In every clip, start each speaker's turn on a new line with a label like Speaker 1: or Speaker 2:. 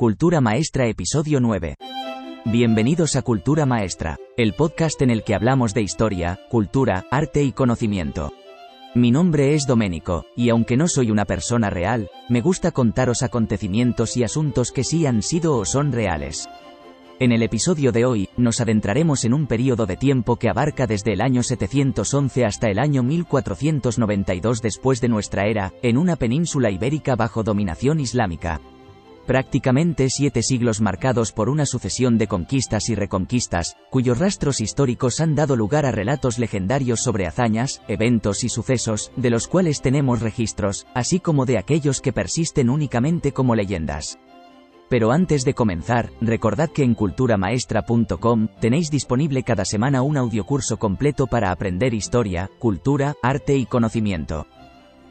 Speaker 1: Cultura Maestra Episodio 9. Bienvenidos a Cultura Maestra, el podcast en el que hablamos de historia, cultura, arte y conocimiento. Mi nombre es Doménico, y aunque no soy una persona real, me gusta contaros acontecimientos y asuntos que sí han sido o son reales. En el episodio de hoy, nos adentraremos en un periodo de tiempo que abarca desde el año 711 hasta el año 1492 después de nuestra era, en una península ibérica bajo dominación islámica. Prácticamente siete siglos marcados por una sucesión de conquistas y reconquistas, cuyos rastros históricos han dado lugar a relatos legendarios sobre hazañas, eventos y sucesos, de los cuales tenemos registros, así como de aquellos que persisten únicamente como leyendas. Pero antes de comenzar, recordad que en culturamaestra.com tenéis disponible cada semana un audiocurso completo para aprender historia, cultura, arte y conocimiento.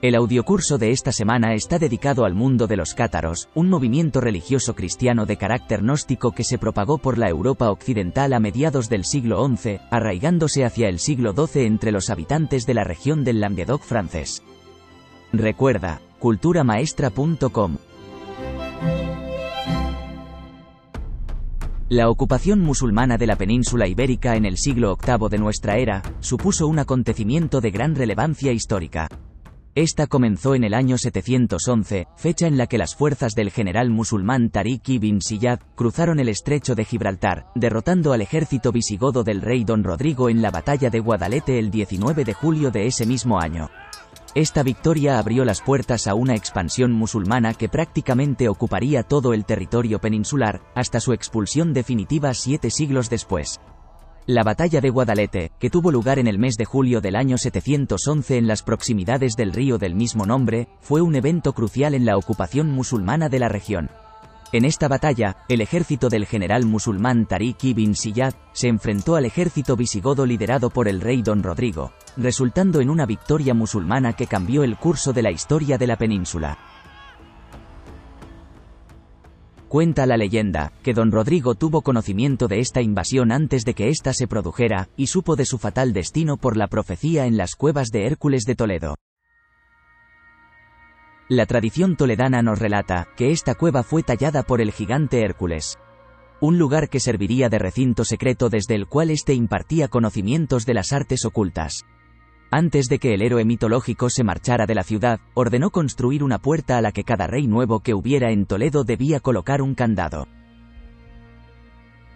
Speaker 1: El audiocurso de esta semana está dedicado al mundo de los cátaros, un movimiento religioso cristiano de carácter gnóstico que se propagó por la Europa occidental a mediados del siglo XI, arraigándose hacia el siglo XII entre los habitantes de la región del Languedoc francés. Recuerda, culturamaestra.com La ocupación musulmana de la península ibérica en el siglo VIII de nuestra era, supuso un acontecimiento de gran relevancia histórica. Esta comenzó en el año 711, fecha en la que las fuerzas del general musulmán Tariq ibn Siyad cruzaron el estrecho de Gibraltar, derrotando al ejército visigodo del rey Don Rodrigo en la batalla de Guadalete el 19 de julio de ese mismo año. Esta victoria abrió las puertas a una expansión musulmana que prácticamente ocuparía todo el territorio peninsular, hasta su expulsión definitiva siete siglos después. La batalla de Guadalete, que tuvo lugar en el mes de julio del año 711 en las proximidades del río del mismo nombre, fue un evento crucial en la ocupación musulmana de la región. En esta batalla, el ejército del general musulmán Tariq ibn Siyad se enfrentó al ejército visigodo liderado por el rey Don Rodrigo, resultando en una victoria musulmana que cambió el curso de la historia de la península. Cuenta la leyenda, que don Rodrigo tuvo conocimiento de esta invasión antes de que ésta se produjera, y supo de su fatal destino por la profecía en las cuevas de Hércules de Toledo. La tradición toledana nos relata que esta cueva fue tallada por el gigante Hércules. Un lugar que serviría de recinto secreto desde el cual éste impartía conocimientos de las artes ocultas. Antes de que el héroe mitológico se marchara de la ciudad, ordenó construir una puerta a la que cada rey nuevo que hubiera en Toledo debía colocar un candado.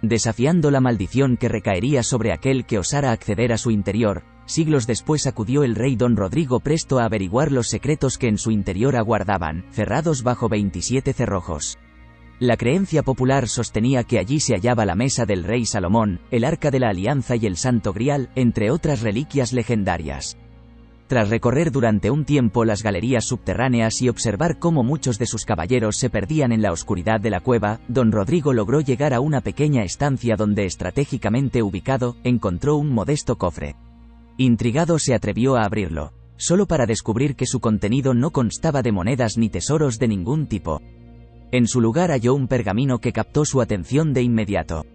Speaker 1: Desafiando la maldición que recaería sobre aquel que osara acceder a su interior, siglos después acudió el rey don Rodrigo presto a averiguar los secretos que en su interior aguardaban, cerrados bajo 27 cerrojos. La creencia popular sostenía que allí se hallaba la mesa del rey Salomón, el arca de la alianza y el santo grial, entre otras reliquias legendarias. Tras recorrer durante un tiempo las galerías subterráneas y observar cómo muchos de sus caballeros se perdían en la oscuridad de la cueva, don Rodrigo logró llegar a una pequeña estancia donde estratégicamente ubicado, encontró un modesto cofre. Intrigado se atrevió a abrirlo, solo para descubrir que su contenido no constaba de monedas ni tesoros de ningún tipo. En su lugar halló un pergamino que captó su atención de inmediato.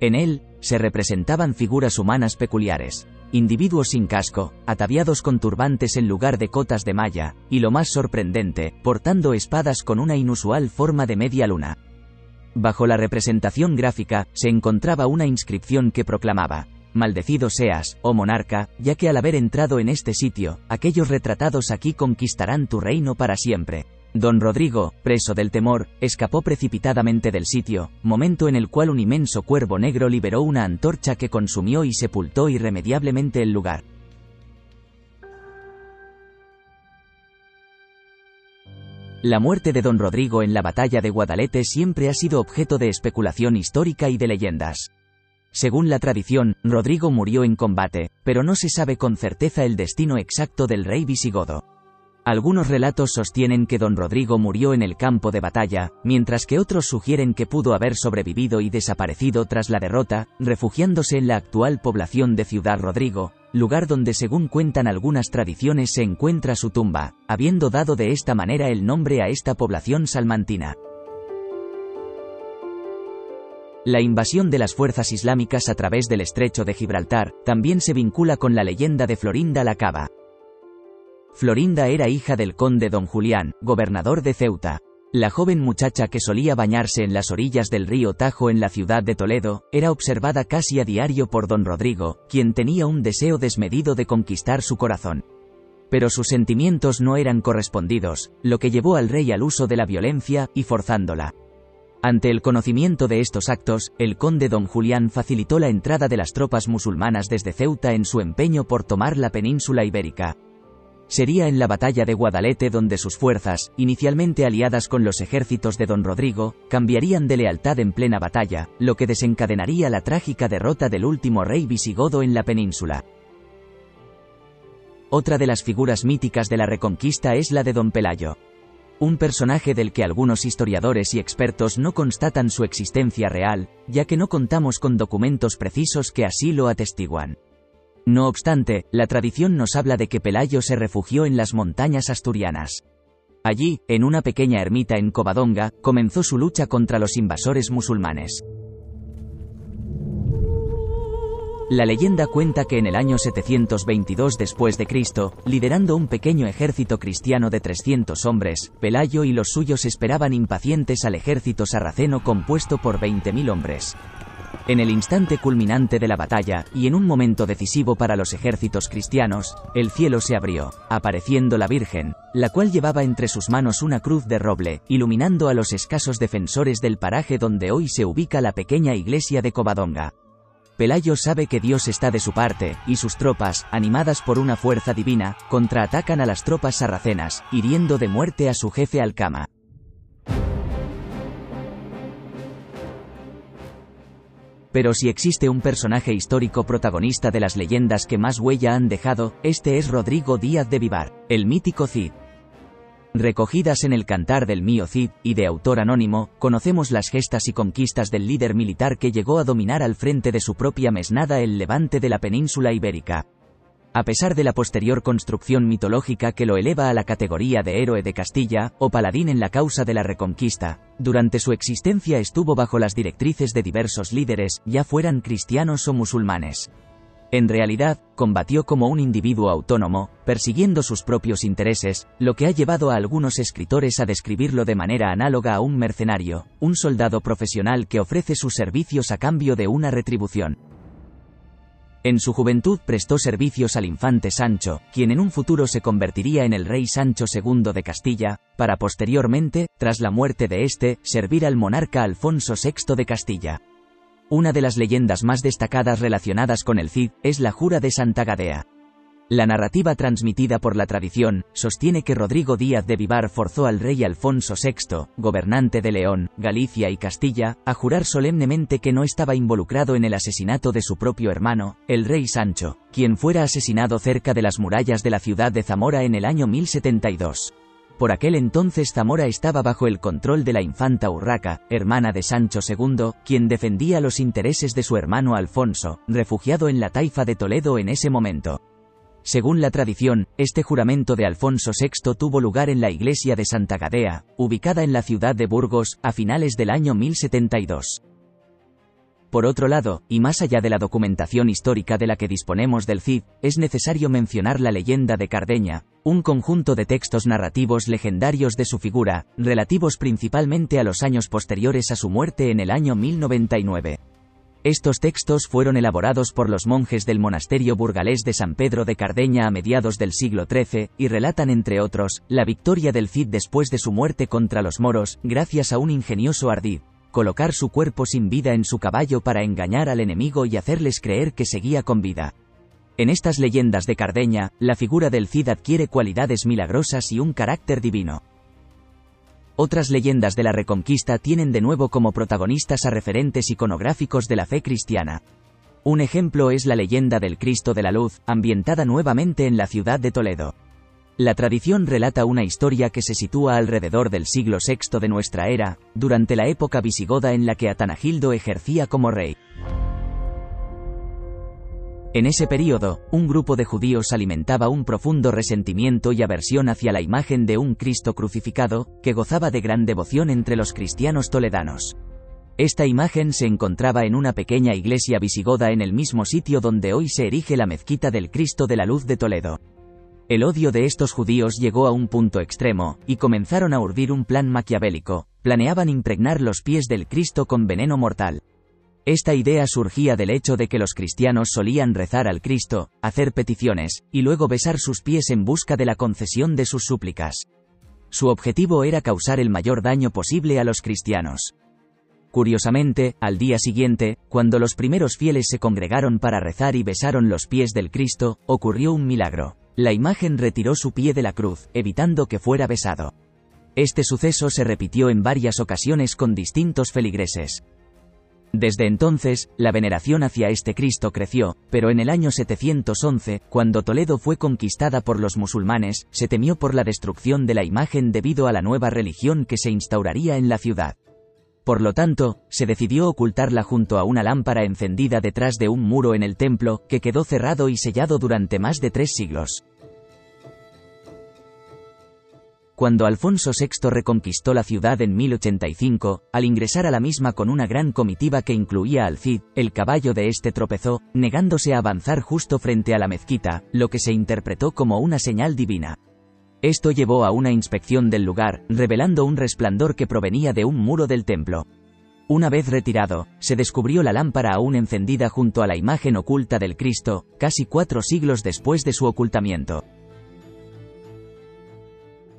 Speaker 1: En él, se representaban figuras humanas peculiares, individuos sin casco, ataviados con turbantes en lugar de cotas de malla, y lo más sorprendente, portando espadas con una inusual forma de media luna. Bajo la representación gráfica, se encontraba una inscripción que proclamaba, Maldecido seas, oh monarca, ya que al haber entrado en este sitio, aquellos retratados aquí conquistarán tu reino para siempre. Don Rodrigo, preso del temor, escapó precipitadamente del sitio, momento en el cual un inmenso cuervo negro liberó una antorcha que consumió y sepultó irremediablemente el lugar. La muerte de don Rodrigo en la batalla de Guadalete siempre ha sido objeto de especulación histórica y de leyendas. Según la tradición, Rodrigo murió en combate, pero no se sabe con certeza el destino exacto del rey visigodo. Algunos relatos sostienen que don Rodrigo murió en el campo de batalla, mientras que otros sugieren que pudo haber sobrevivido y desaparecido tras la derrota, refugiándose en la actual población de Ciudad Rodrigo, lugar donde según cuentan algunas tradiciones se encuentra su tumba, habiendo dado de esta manera el nombre a esta población salmantina. La invasión de las fuerzas islámicas a través del estrecho de Gibraltar también se vincula con la leyenda de Florinda la Cava. Florinda era hija del conde don Julián, gobernador de Ceuta. La joven muchacha que solía bañarse en las orillas del río Tajo en la ciudad de Toledo, era observada casi a diario por don Rodrigo, quien tenía un deseo desmedido de conquistar su corazón. Pero sus sentimientos no eran correspondidos, lo que llevó al rey al uso de la violencia, y forzándola. Ante el conocimiento de estos actos, el conde don Julián facilitó la entrada de las tropas musulmanas desde Ceuta en su empeño por tomar la península ibérica. Sería en la batalla de Guadalete donde sus fuerzas, inicialmente aliadas con los ejércitos de don Rodrigo, cambiarían de lealtad en plena batalla, lo que desencadenaría la trágica derrota del último rey visigodo en la península. Otra de las figuras míticas de la Reconquista es la de don Pelayo. Un personaje del que algunos historiadores y expertos no constatan su existencia real, ya que no contamos con documentos precisos que así lo atestiguan. No obstante, la tradición nos habla de que Pelayo se refugió en las montañas asturianas. Allí, en una pequeña ermita en Covadonga, comenzó su lucha contra los invasores musulmanes. La leyenda cuenta que en el año 722 después de Cristo, liderando un pequeño ejército cristiano de 300 hombres, Pelayo y los suyos esperaban impacientes al ejército sarraceno compuesto por 20.000 hombres. En el instante culminante de la batalla, y en un momento decisivo para los ejércitos cristianos, el cielo se abrió, apareciendo la Virgen, la cual llevaba entre sus manos una cruz de roble, iluminando a los escasos defensores del paraje donde hoy se ubica la pequeña iglesia de Covadonga. Pelayo sabe que Dios está de su parte, y sus tropas, animadas por una fuerza divina, contraatacan a las tropas sarracenas, hiriendo de muerte a su jefe Alcama. Pero si existe un personaje histórico protagonista de las leyendas que más huella han dejado, este es Rodrigo Díaz de Vivar, el mítico Cid. Recogidas en el Cantar del Mío Cid, y de autor anónimo, conocemos las gestas y conquistas del líder militar que llegó a dominar al frente de su propia mesnada el levante de la península ibérica. A pesar de la posterior construcción mitológica que lo eleva a la categoría de héroe de Castilla, o paladín en la causa de la reconquista, durante su existencia estuvo bajo las directrices de diversos líderes, ya fueran cristianos o musulmanes. En realidad, combatió como un individuo autónomo, persiguiendo sus propios intereses, lo que ha llevado a algunos escritores a describirlo de manera análoga a un mercenario, un soldado profesional que ofrece sus servicios a cambio de una retribución. En su juventud prestó servicios al infante Sancho, quien en un futuro se convertiría en el rey Sancho II de Castilla, para posteriormente, tras la muerte de este, servir al monarca Alfonso VI de Castilla. Una de las leyendas más destacadas relacionadas con el Cid es la Jura de Santa Gadea. La narrativa transmitida por la tradición sostiene que Rodrigo Díaz de Vivar forzó al rey Alfonso VI, gobernante de León, Galicia y Castilla, a jurar solemnemente que no estaba involucrado en el asesinato de su propio hermano, el rey Sancho, quien fuera asesinado cerca de las murallas de la ciudad de Zamora en el año 1072. Por aquel entonces Zamora estaba bajo el control de la infanta Urraca, hermana de Sancho II, quien defendía los intereses de su hermano Alfonso, refugiado en la taifa de Toledo en ese momento. Según la tradición, este juramento de Alfonso VI tuvo lugar en la iglesia de Santa Gadea, ubicada en la ciudad de Burgos, a finales del año 1072. Por otro lado, y más allá de la documentación histórica de la que disponemos del Cid, es necesario mencionar la leyenda de Cardeña, un conjunto de textos narrativos legendarios de su figura, relativos principalmente a los años posteriores a su muerte en el año 1099. Estos textos fueron elaborados por los monjes del monasterio burgalés de San Pedro de Cardeña a mediados del siglo XIII, y relatan entre otros, la victoria del Cid después de su muerte contra los moros, gracias a un ingenioso ardid, colocar su cuerpo sin vida en su caballo para engañar al enemigo y hacerles creer que seguía con vida. En estas leyendas de Cardeña, la figura del Cid adquiere cualidades milagrosas y un carácter divino. Otras leyendas de la Reconquista tienen de nuevo como protagonistas a referentes iconográficos de la fe cristiana. Un ejemplo es la leyenda del Cristo de la Luz, ambientada nuevamente en la ciudad de Toledo. La tradición relata una historia que se sitúa alrededor del siglo VI de nuestra era, durante la época visigoda en la que Atanagildo ejercía como rey. En ese período, un grupo de judíos alimentaba un profundo resentimiento y aversión hacia la imagen de un Cristo crucificado, que gozaba de gran devoción entre los cristianos toledanos. Esta imagen se encontraba en una pequeña iglesia visigoda en el mismo sitio donde hoy se erige la mezquita del Cristo de la Luz de Toledo. El odio de estos judíos llegó a un punto extremo, y comenzaron a urdir un plan maquiavélico, planeaban impregnar los pies del Cristo con veneno mortal. Esta idea surgía del hecho de que los cristianos solían rezar al Cristo, hacer peticiones, y luego besar sus pies en busca de la concesión de sus súplicas. Su objetivo era causar el mayor daño posible a los cristianos. Curiosamente, al día siguiente, cuando los primeros fieles se congregaron para rezar y besaron los pies del Cristo, ocurrió un milagro. La imagen retiró su pie de la cruz, evitando que fuera besado. Este suceso se repitió en varias ocasiones con distintos feligreses. Desde entonces, la veneración hacia este Cristo creció, pero en el año 711, cuando Toledo fue conquistada por los musulmanes, se temió por la destrucción de la imagen debido a la nueva religión que se instauraría en la ciudad. Por lo tanto, se decidió ocultarla junto a una lámpara encendida detrás de un muro en el templo, que quedó cerrado y sellado durante más de tres siglos. Cuando Alfonso VI reconquistó la ciudad en 1085, al ingresar a la misma con una gran comitiva que incluía al Cid, el caballo de este tropezó, negándose a avanzar justo frente a la mezquita, lo que se interpretó como una señal divina. Esto llevó a una inspección del lugar, revelando un resplandor que provenía de un muro del templo. Una vez retirado, se descubrió la lámpara aún encendida junto a la imagen oculta del Cristo, casi cuatro siglos después de su ocultamiento.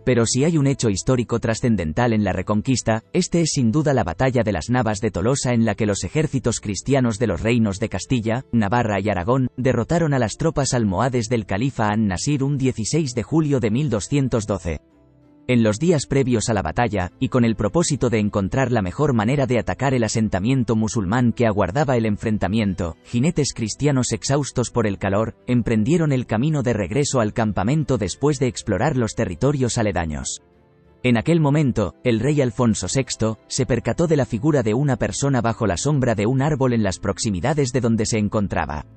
Speaker 1: Pero si hay un hecho histórico trascendental en la Reconquista, este es sin duda la batalla de las Navas de Tolosa en la que los ejércitos cristianos de los reinos de Castilla, Navarra y Aragón, derrotaron a las tropas almohades del califa An-Nasir un 16 de julio de 1212. En los días previos a la batalla, y con el propósito de encontrar la mejor manera de atacar el asentamiento musulmán que aguardaba el enfrentamiento, jinetes cristianos exhaustos por el calor, emprendieron el camino de regreso al campamento después de explorar los territorios aledaños. En aquel momento, el rey Alfonso VI, se percató de la figura de una persona bajo la sombra de un árbol en las proximidades de donde se encontraba.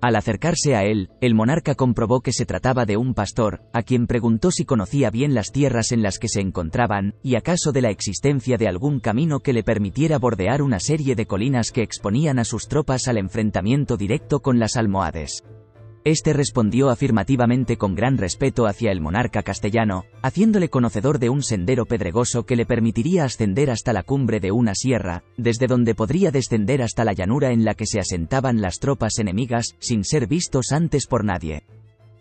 Speaker 1: Al acercarse a él, el monarca comprobó que se trataba de un pastor, a quien preguntó si conocía bien las tierras en las que se encontraban, y acaso de la existencia de algún camino que le permitiera bordear una serie de colinas que exponían a sus tropas al enfrentamiento directo con las almohades. Este respondió afirmativamente con gran respeto hacia el monarca castellano, haciéndole conocedor de un sendero pedregoso que le permitiría ascender hasta la cumbre de una sierra, desde donde podría descender hasta la llanura en la que se asentaban las tropas enemigas, sin ser vistos antes por nadie.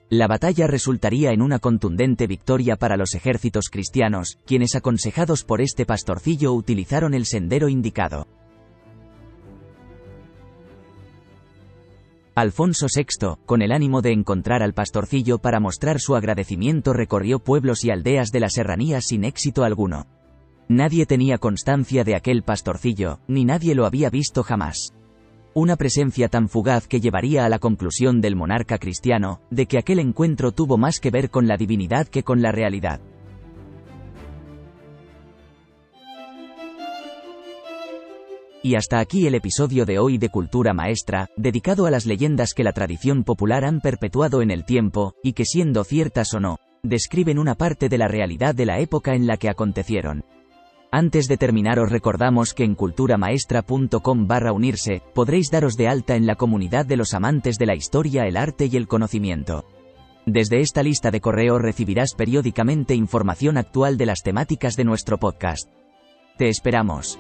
Speaker 1: La batalla resultaría en una contundente victoria para los ejércitos cristianos, quienes aconsejados por este pastorcillo utilizaron el sendero indicado. Alfonso VI, con el ánimo de encontrar al pastorcillo para mostrar su agradecimiento, recorrió pueblos y aldeas de la serranía sin éxito alguno. Nadie tenía constancia de aquel pastorcillo, ni nadie lo había visto jamás. Una presencia tan fugaz que llevaría a la conclusión del monarca cristiano, de que aquel encuentro tuvo más que ver con la divinidad que con la realidad. Y hasta aquí el episodio de hoy de Cultura Maestra, dedicado a las leyendas que la tradición popular han perpetuado en el tiempo, y que siendo ciertas o no, describen una parte de la realidad de la época en la que acontecieron. Antes de terminar os recordamos que en culturamaestra.com barra unirse, podréis daros de alta en la comunidad de los amantes de la historia, el arte y el conocimiento. Desde esta lista de correo recibirás periódicamente información actual de las temáticas de nuestro podcast. Te esperamos.